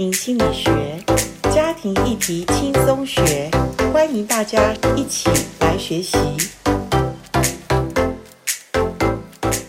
庭心理学，家庭议题轻松学，欢迎大家一起来学习。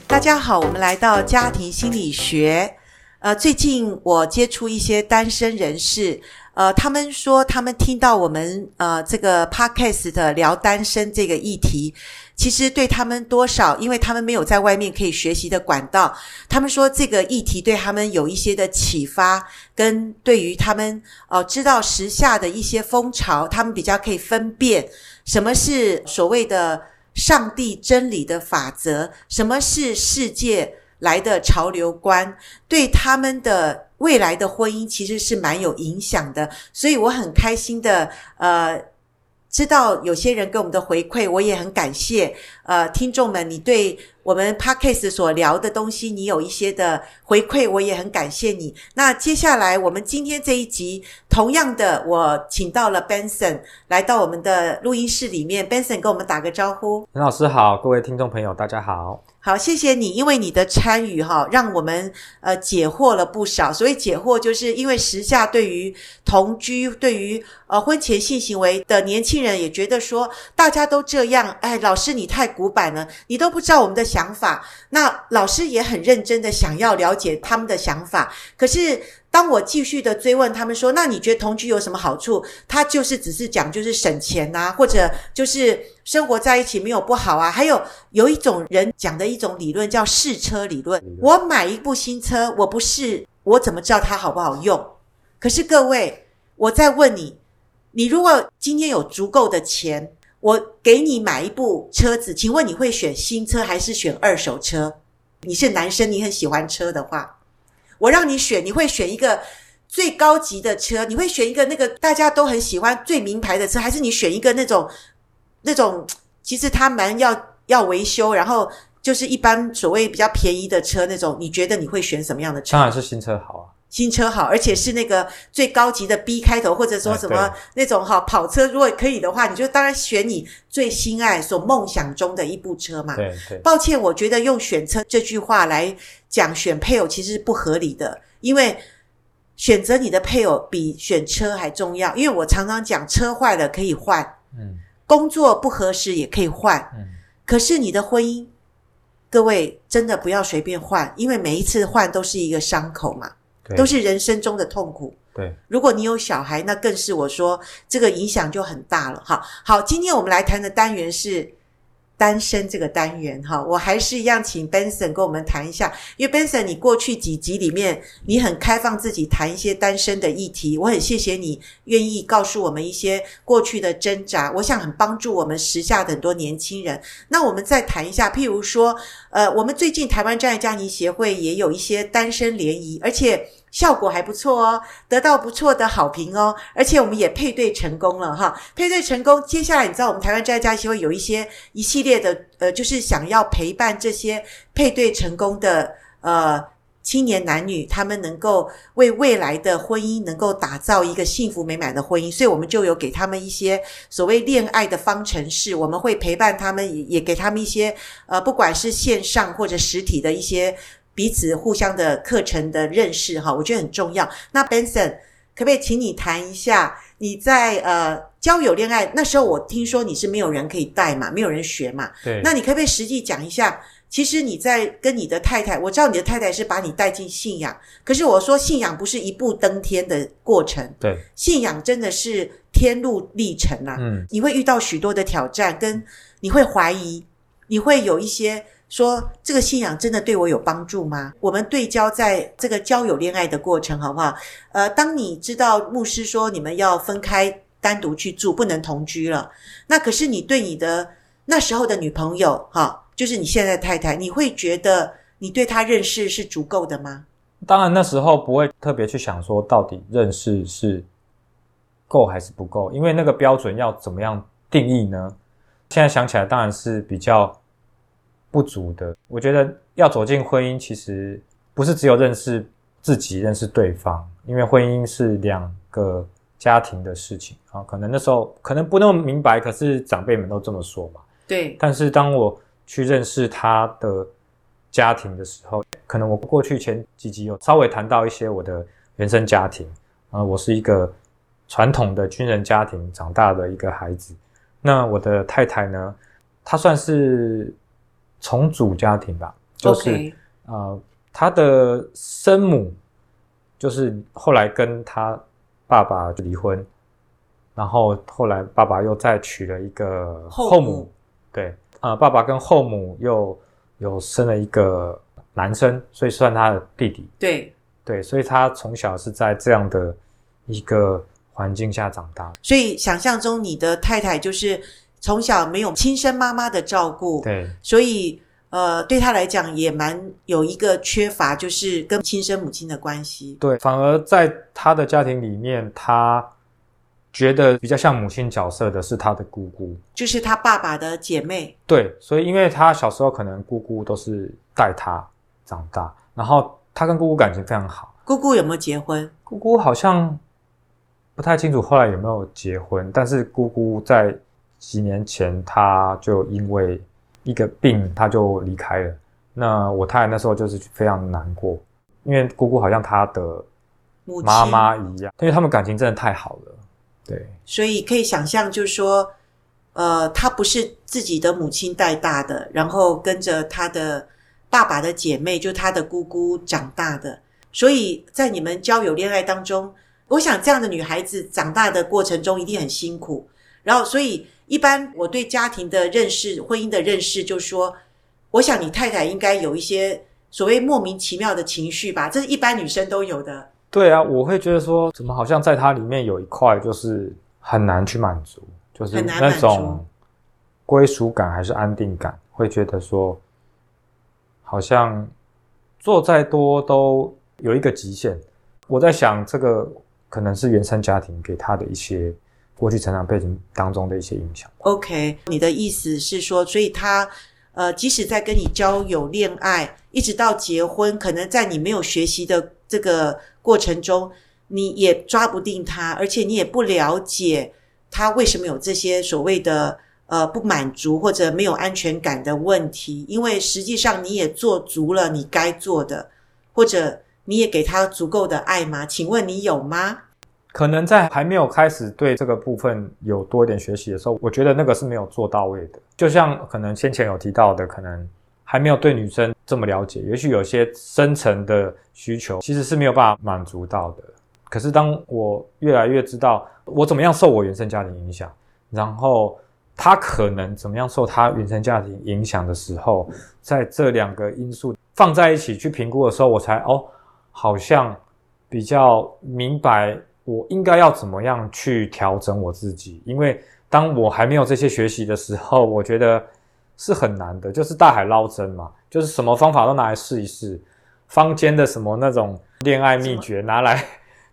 大家好，我们来到家庭心理学。呃，最近我接触一些单身人士。呃，他们说他们听到我们呃这个 podcast 的聊单身这个议题，其实对他们多少，因为他们没有在外面可以学习的管道，他们说这个议题对他们有一些的启发，跟对于他们呃知道时下的一些风潮，他们比较可以分辨什么是所谓的上帝真理的法则，什么是世界来的潮流观，对他们的。未来的婚姻其实是蛮有影响的，所以我很开心的，呃，知道有些人给我们的回馈，我也很感谢，呃，听众们，你对我们 Podcast 所聊的东西，你有一些的回馈，我也很感谢你。那接下来我们今天这一集，同样的，我请到了 Benson 来到我们的录音室里面，Benson 跟我们打个招呼。陈老师好，各位听众朋友，大家好。好，谢谢你，因为你的参与哈，让我们呃解惑了不少。所以解惑就是因为时下对于同居、对于呃婚前性行为的年轻人也觉得说大家都这样，哎，老师你太古板了，你都不知道我们的想法。那老师也很认真的想要了解他们的想法，可是。当我继续的追问他们说：“那你觉得同居有什么好处？”他就是只是讲就是省钱啊，或者就是生活在一起没有不好啊。还有有一种人讲的一种理论叫试车理论。我买一部新车，我不试，我怎么知道它好不好用？可是各位，我再问你，你如果今天有足够的钱，我给你买一部车子，请问你会选新车还是选二手车？你是男生，你很喜欢车的话。我让你选，你会选一个最高级的车？你会选一个那个大家都很喜欢最名牌的车，还是你选一个那种那种其实他蛮要要维修，然后就是一般所谓比较便宜的车那种？你觉得你会选什么样的车？当然是新车好啊，新车好，而且是那个最高级的 B 开头，或者说什么那种哈跑车，如果可以的话，你就当然选你最心爱、所梦想中的一部车嘛。对对。抱歉，我觉得用选车这句话来。讲选配偶其实是不合理的，因为选择你的配偶比选车还重要。因为我常常讲，车坏了可以换，嗯，工作不合适也可以换，嗯，可是你的婚姻，各位真的不要随便换，因为每一次换都是一个伤口嘛，对，都是人生中的痛苦。对，如果你有小孩，那更是我说这个影响就很大了。哈，好，今天我们来谈的单元是。单身这个单元哈，我还是一样请 Benson 跟我们谈一下，因为 Benson 你过去几集里面你很开放自己谈一些单身的议题，我很谢谢你愿意告诉我们一些过去的挣扎，我想很帮助我们时下很多年轻人。那我们再谈一下，譬如说，呃，我们最近台湾真爱家庭协会也有一些单身联谊，而且。效果还不错哦，得到不错的好评哦，而且我们也配对成功了哈，配对成功。接下来你知道我们台湾真爱家协会有一些一系列的呃，就是想要陪伴这些配对成功的呃青年男女，他们能够为未来的婚姻能够打造一个幸福美满的婚姻，所以我们就有给他们一些所谓恋爱的方程式，我们会陪伴他们，也给他们一些呃，不管是线上或者实体的一些。彼此互相的课程的认识哈，我觉得很重要。那 Benson 可不可以请你谈一下你在呃交友恋爱那时候？我听说你是没有人可以带嘛，没有人学嘛。对。那你可不可以实际讲一下？其实你在跟你的太太，我知道你的太太是把你带进信仰，可是我说信仰不是一步登天的过程。对。信仰真的是天路历程啊。嗯。你会遇到许多的挑战，跟你会怀疑，你会有一些。说这个信仰真的对我有帮助吗？我们对焦在这个交友恋爱的过程，好不好？呃，当你知道牧师说你们要分开单独去住，不能同居了，那可是你对你的那时候的女朋友，哈，就是你现在的太太，你会觉得你对她认识是足够的吗？当然那时候不会特别去想说到底认识是够还是不够，因为那个标准要怎么样定义呢？现在想起来当然是比较。不足的，我觉得要走进婚姻，其实不是只有认识自己、认识对方，因为婚姻是两个家庭的事情啊。可能那时候可能不那么明白，可是长辈们都这么说嘛。对。但是当我去认识他的家庭的时候，可能我过去前几集有稍微谈到一些我的原生家庭，啊，我是一个传统的军人家庭长大的一个孩子。那我的太太呢，她算是重组家庭吧，就是、Okay. 呃，他的生母就是后来跟他爸爸离婚，然后后来爸爸又再娶了一个后母，后母对，呃，爸爸跟后母又有生了一个男生，所以算他的弟弟。对对，所以他从小是在这样的一个环境下长大。所以想象中你的太太就是从小没有亲生妈妈的照顾，对，所以呃，对他来讲也蛮有一个缺乏，就是跟亲生母亲的关系。对，反而在他的家庭里面，他觉得比较像母亲角色的是他的姑姑，就是他爸爸的姐妹。对，所以因为他小时候可能姑姑都是带他长大，然后他跟姑姑感情非常好。姑姑有没有结婚？姑姑好像不太清楚后来有没有结婚，但是姑姑在几年前他就因为一个病，他就离开了。那我太太那时候就是非常难过，因为姑姑好像她的妈妈一样，因为他们感情真的太好了。对，所以可以想象，就是说，呃，她不是自己的母亲带大的，然后跟着她的爸爸的姐妹，就她的姑姑长大的。所以在你们交友恋爱当中，我想这样的女孩子长大的过程中一定很辛苦。然后，所以。一般我对家庭的认识、婚姻的认识，就是说，我想你太太应该有一些所谓莫名其妙的情绪吧，这是一般女生都有的。对啊，我会觉得说，怎么好像在她里面有一块就是很难去满足，就是那种归属感还是安定感，会觉得说，好像做再多都有一个极限。我在想，这个可能是原生家庭给她的一些。过去成长背景当中的一些影响。OK，你的意思是说，所以他呃，即使在跟你交友、恋爱，一直到结婚，可能在你没有学习的这个过程中，你也抓不定他，而且你也不了解他为什么有这些所谓的呃不满足或者没有安全感的问题，因为实际上你也做足了你该做的，或者你也给他足够的爱吗？请问你有吗？可能在还没有开始对这个部分有多一点学习的时候，我觉得那个是没有做到位的。就像可能先前有提到的，可能还没有对女生这么了解，也许有些深层的需求其实是没有办法满足到的。可是当我越来越知道我怎么样受我原生家庭影响，然后他可能怎么样受他原生家庭影响的时候，在这两个因素放在一起去评估的时候，我才哦，好像比较明白。我应该要怎么样去调整我自己？因为当我还没有这些学习的时候，我觉得是很难的，就是大海捞针嘛，就是什么方法都拿来试一试，坊间的什么那种恋爱秘诀拿来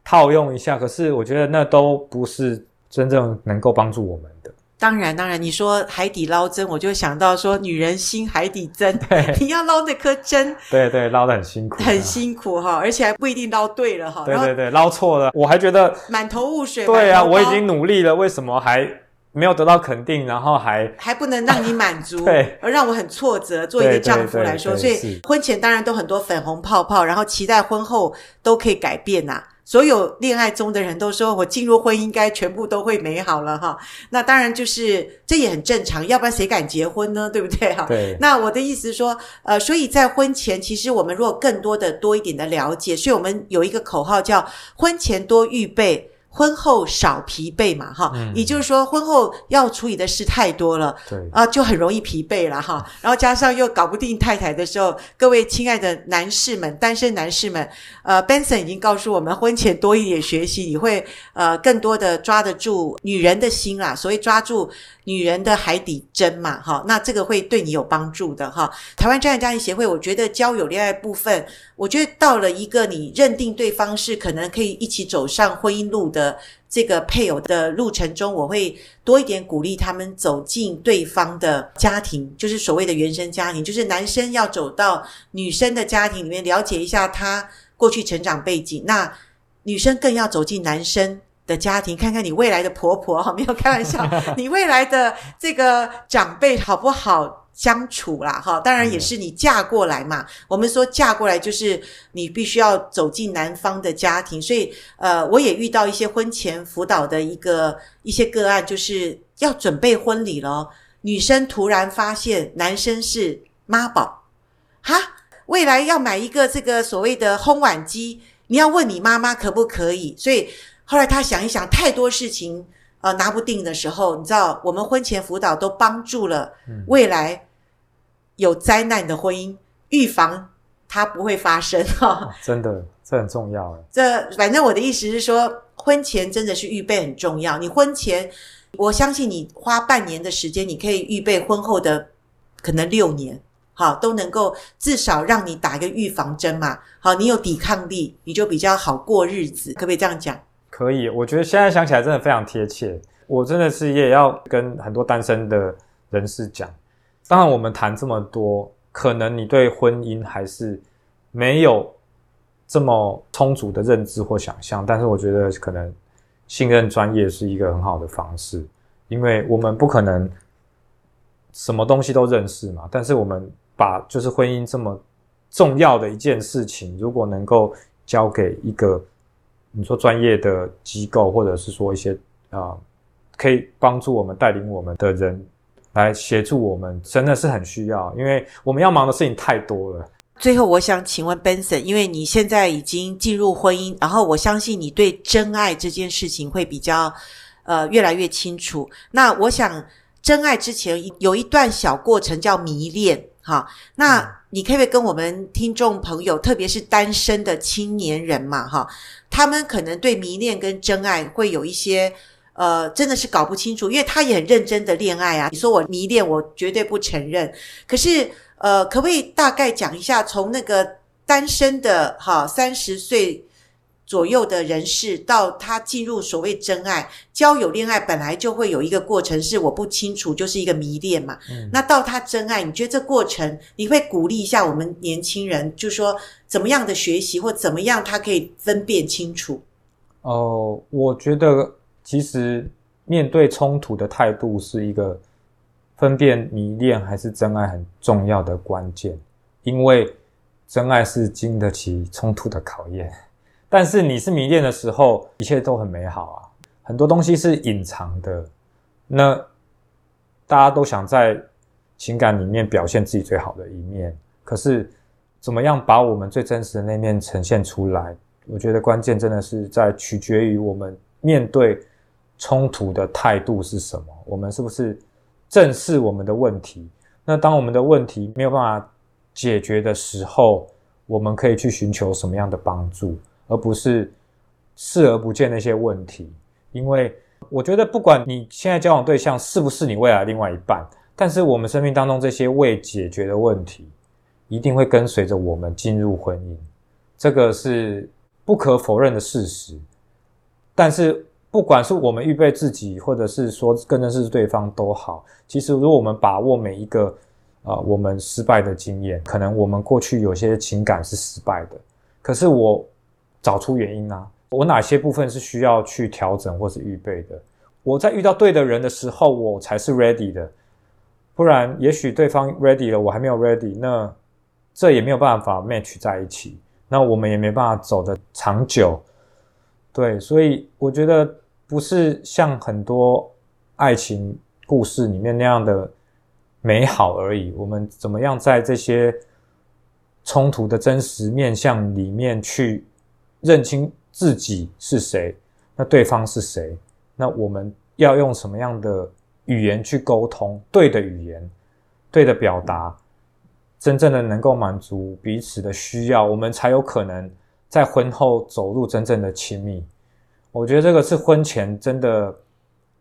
套用一下，可是我觉得那都不是真正能够帮助我们的。当然，当然，你说海底捞针，我就想到说女人心海底针，对，你要捞那颗针，对对，捞得很辛苦，很辛苦哈，而且还不一定捞对了哈。对对对，捞错了，我还觉得满头雾水。对啊，我已经努力了，为什么还没有得到肯定？然后还还不能让你满足，对，而让我很挫折。做一个丈夫来说，所以婚前当然都很多粉红泡泡，然后期待婚后都可以改变呐。所有恋爱中的人都说，我进入婚姻应该全部都会美好了哈。那当然就是这也很正常，要不然谁敢结婚呢？对不对哈？对。那我的意思是说，呃，所以在婚前，其实我们如果更多的多一点的了解，所以我们有一个口号叫“婚前多预备”。婚后少疲惫嘛，哈、嗯，也就是说，婚后要处理的事太多了，对啊，就很容易疲惫了，哈。然后加上又搞不定太太的时候，各位亲爱的男士们，单身男士们，呃，Benson 已经告诉我们，婚前多一点学习，你会呃更多的抓得住女人的心啦，所以抓住女人的海底针嘛，哈，那这个会对你有帮助的，哈。台湾真爱家庭协会，我觉得交友恋爱部分，我觉得到了一个你认定对方是可能可以一起走上婚姻路的。这个配偶的路程中，我会多一点鼓励他们走进对方的家庭，就是所谓的原生家庭，就是男生要走到女生的家庭里面，了解一下他过去成长背景。那女生更要走进男生的家庭，看看你未来的婆婆哈，没有开玩笑，你未来的这个长辈好不好？相处啦，哈，当然也是你嫁过来嘛。嗯、我们说嫁过来就是你必须要走进男方的家庭，所以呃，我也遇到一些婚前辅导的一个一些个案，就是要准备婚礼了，女生突然发现男生是妈宝，哈，未来要买一个这个所谓的烘碗机，你要问你妈妈可不可以？所以后来他想一想，太多事情呃拿不定的时候，你知道，我们婚前辅导都帮助了未来。有灾难的婚姻，预防它不会发生哈、哦。真的，这很重要。这反正我的意思是说，婚前真的是预备很重要。你婚前，我相信你花半年的时间，你可以预备婚后的可能六年，好，都能够至少让你打一个预防针嘛。好，你有抵抗力，你就比较好过日子，可不可以这样讲？可以，我觉得现在想起来真的非常贴切。我真的是也要跟很多单身的人士讲。当然，我们谈这么多，可能你对婚姻还是没有这么充足的认知或想象。但是，我觉得可能信任专业是一个很好的方式，因为我们不可能什么东西都认识嘛。但是，我们把就是婚姻这么重要的一件事情，如果能够交给一个你说专业的机构，或者是说一些啊、可以帮助我们带领我们的人。来协助我们，真的是很需要，因为我们要忙的事情太多了。最后，我想请问 Benson，因为你现在已经进入婚姻，然后我相信你对真爱这件事情会比较呃越来越清楚。那我想，真爱之前有一段小过程叫迷恋，哈。那你可不可以跟我们听众朋友，特别是单身的青年人嘛，哈，他们可能对迷恋跟真爱会有一些。呃，真的是搞不清楚，因为他也很认真的恋爱啊。你说我迷恋，我绝对不承认。可是，呃，可不可以大概讲一下，从那个单身的哈三十岁左右的人士，到他进入所谓真爱交友恋爱，本来就会有一个过程，是我不清楚，就是一个迷恋嘛。嗯。那到他真爱，你觉得这过程，你会鼓励一下我们年轻人，就说怎么样的学习，或怎么样他可以分辨清楚？哦、呃，我觉得。其实，面对冲突的态度是一个分辨迷恋还是真爱很重要的关键，因为真爱是经得起冲突的考验。但是你是迷恋的时候，一切都很美好啊，很多东西是隐藏的。那大家都想在情感里面表现自己最好的一面，可是怎么样把我们最真实的那面呈现出来？我觉得关键真的是在取决于我们面对。冲突的态度是什么？我们是不是正视我们的问题？那当我们的问题没有办法解决的时候，我们可以去寻求什么样的帮助，而不是视而不见那些问题。因为我觉得，不管你现在交往对象是不是你未来另外一半，但是我们生命当中这些未解决的问题，一定会跟随着我们进入婚姻，这个是不可否认的事实。但是，不管是我们预备自己，或者是说更认识对方都好，其实如果我们把握每一个啊、我们失败的经验，可能我们过去有些情感是失败的，可是我找出原因啊，我哪些部分是需要去调整或是预备的？我在遇到对的人的时候，我才是 ready 的，不然也许对方 ready 了，我还没有 ready，那这也没有办法 match 在一起，那我们也没办法走得长久。对，所以我觉得不是像很多爱情故事里面那样的美好而已。我们怎么样在这些冲突的真实面向里面去认清自己是谁，那对方是谁？那我们要用什么样的语言去沟通？对的语言，对的表达，真正的能够满足彼此的需要，我们才有可能。在婚后走入真正的亲密，我觉得这个是婚前真的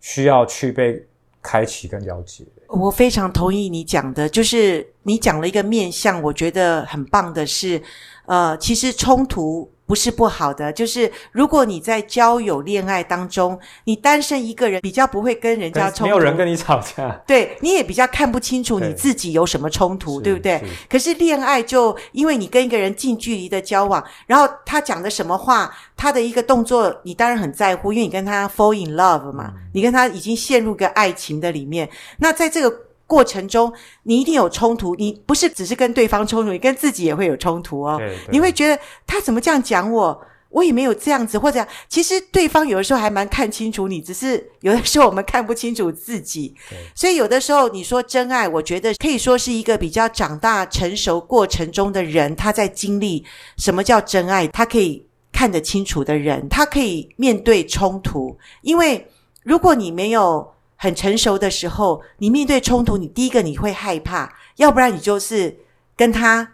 需要去被开启跟了解。我非常同意你讲的，就是你讲了一个面向，我觉得很棒的是，呃，其实冲突。不是不好的，就是如果你在交友恋爱当中，你单身一个人，比较不会跟人家冲突，没有人跟你吵架，对，你也比较看不清楚你自己有什么冲突，对，对不对？可是恋爱就因为你跟一个人近距离的交往，然后他讲的什么话，他的一个动作，你当然很在乎，因为你跟他 fall in love 嘛，嗯，你跟他已经陷入个爱情的里面。那在这个过程中，你一定有冲突，你不是只是跟对方冲突，你跟自己也会有冲突哦。你会觉得他怎么这样讲我？我也没有这样子，或者其实对方有的时候还蛮看清楚你，只是有的时候我们看不清楚自己。所以有的时候你说真爱，我觉得可以说是一个比较长大成熟过程中的人，他在经历什么叫真爱，他可以看得清楚的人，他可以面对冲突。因为如果你没有很成熟的时候，你面对冲突，你第一个你会害怕，要不然你就是跟他。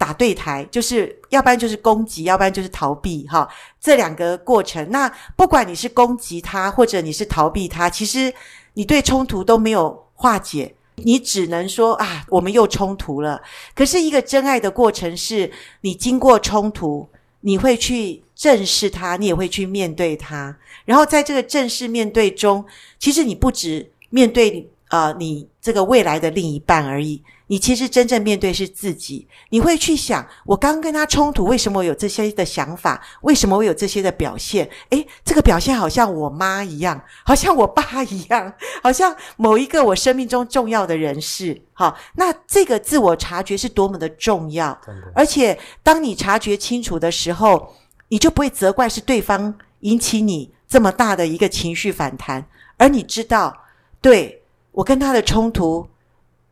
打对台，就是要不然就是攻击，要不然就是逃避，哈，这两个过程。那不管你是攻击他，或者你是逃避他，其实你对冲突都没有化解，你只能说啊，我们又冲突了。可是一个真爱的过程是，你经过冲突，你会去正视他，你也会去面对他。然后在这个正视面对中，其实你不止面对呃你这个未来的另一半而已。你其实真正面对是自己，你会去想，我刚跟他冲突，为什么我有这些的想法？为什么我有这些的表现？诶，这个表现好像我妈一样，好像我爸一样，好像某一个我生命中重要的人士。好，那这个自我察觉是多么的重要。而且当你察觉清楚的时候，你就不会责怪是对方引起你这么大的一个情绪反弹，而你知道，对，我跟他的冲突。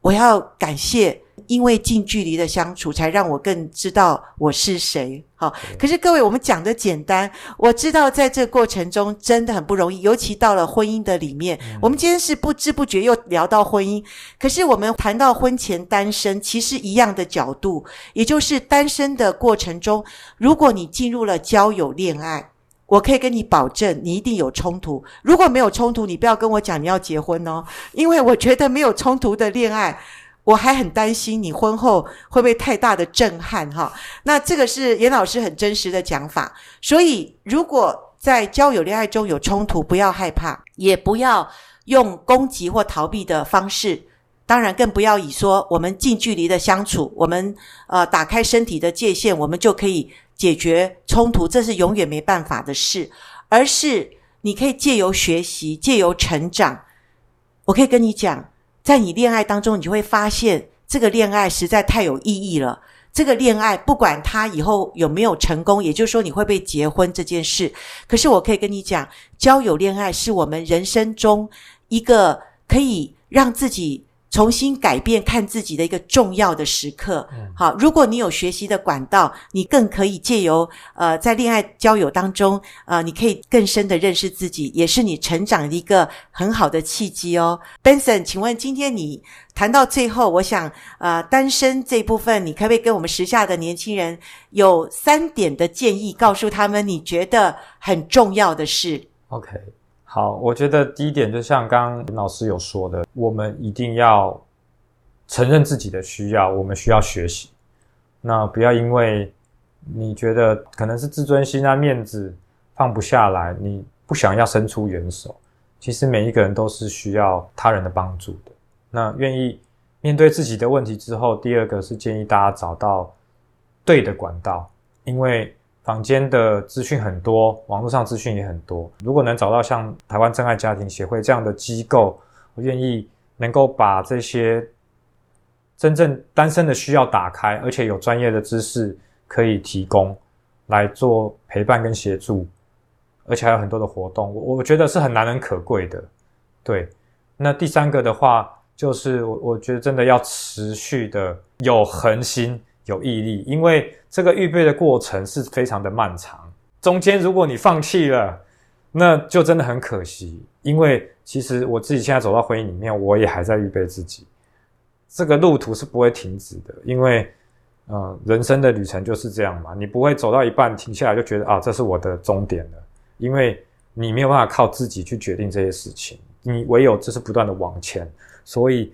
我要感谢，因为近距离的相处，才让我更知道我是谁。好，可是各位，我们讲的简单，我知道在这个过程中真的很不容易，尤其到了婚姻的里面。我们今天是不知不觉又聊到婚姻，可是我们谈到婚前单身，其实一样的角度，也就是单身的过程中，如果你进入了交友恋爱。我可以跟你保证，你一定有冲突。如果没有冲突，你不要跟我讲你要结婚哦，因为我觉得没有冲突的恋爱，我还很担心你婚后会不会太大的震撼哈。那这个是严老师很真实的讲法。所以，如果在交友恋爱中有冲突，不要害怕，也不要用攻击或逃避的方式。当然，更不要以说我们近距离的相处，我们呃打开身体的界限，我们就可以。解决冲突，这是永远没办法的事，而是你可以借由学习，借由成长。我可以跟你讲，在你恋爱当中，你就会发现这个恋爱实在太有意义了。这个恋爱不管他以后有没有成功，也就是说你会不会结婚这件事，可是我可以跟你讲，交友恋爱是我们人生中一个可以让自己。重新改变看自己的一个重要的时刻。好，如果你有学习的管道，你更可以借由呃，在恋爱交友当中，呃，你可以更深的认识自己，也是你成长的一个很好的契机哦。Benson，请问今天你谈到最后，我想呃，单身这部分，你可不可以跟我们时下的年轻人有三点的建议，告诉他们你觉得很重要的事？OK。好，我觉得第一点就像刚刚老师有说的，我们一定要承认自己的需要，我们需要学习。那不要因为你觉得可能是自尊心啊、面子放不下来，你不想要伸出援手。其实每一个人都是需要他人的帮助的。那愿意面对自己的问题之后，第二个是建议大家找到对的管道，因为。坊间的资讯很多，网络上资讯也很多。如果能找到像台湾真爱家庭协会这样的机构，我愿意能够把这些真正单身的需要打开，而且有专业的知识可以提供来做陪伴跟协助，而且还有很多的活动，我我觉得是很难能可贵的。对，那第三个的话，就是我我觉得真的要持续的有恒心。有毅力，因为这个预备的过程是非常的漫长。中间如果你放弃了，那就真的很可惜。因为其实我自己现在走到婚姻里面，我也还在预备自己。这个路途是不会停止的，因为，呃，人生的旅程就是这样嘛。你不会走到一半停下来就觉得啊，这是我的终点了，因为你没有办法靠自己去决定这些事情，你唯有就是不断的往前。所以。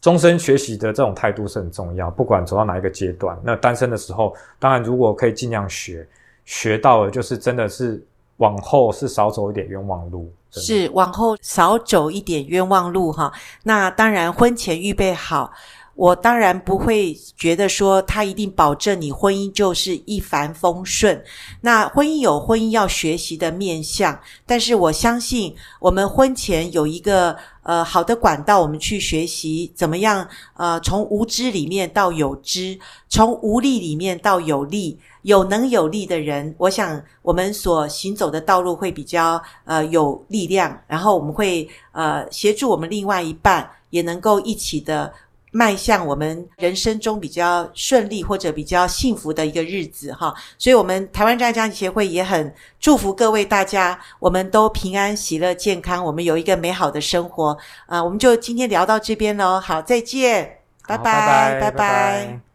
终身学习的这种态度是很重要，不管走到哪一个阶段。那单身的时候，当然如果可以尽量学，学到了就是真的是往后是少走一点冤枉路，是往后少走一点冤枉路哈。那当然婚前预备好，我当然不会觉得说他一定保证你婚姻就是一帆风顺。那婚姻有婚姻要学习的面向，但是我相信我们婚前有一个呃好的管道，我们去学习怎么样呃从无知里面到有知，从无力里面到有力，有能有力的人，我想我们所行走的道路会比较呃有力量，然后我们会呃协助我们另外一半也能够一起的。迈向我们人生中比较顺利或者比较幸福的一个日子哈，所以我们台湾真爱家庭协会也很祝福各位大家，我们都平安喜乐健康，我们有一个美好的生活啊！我们就今天聊到这边喽，好，再见，拜拜，拜拜。拜拜。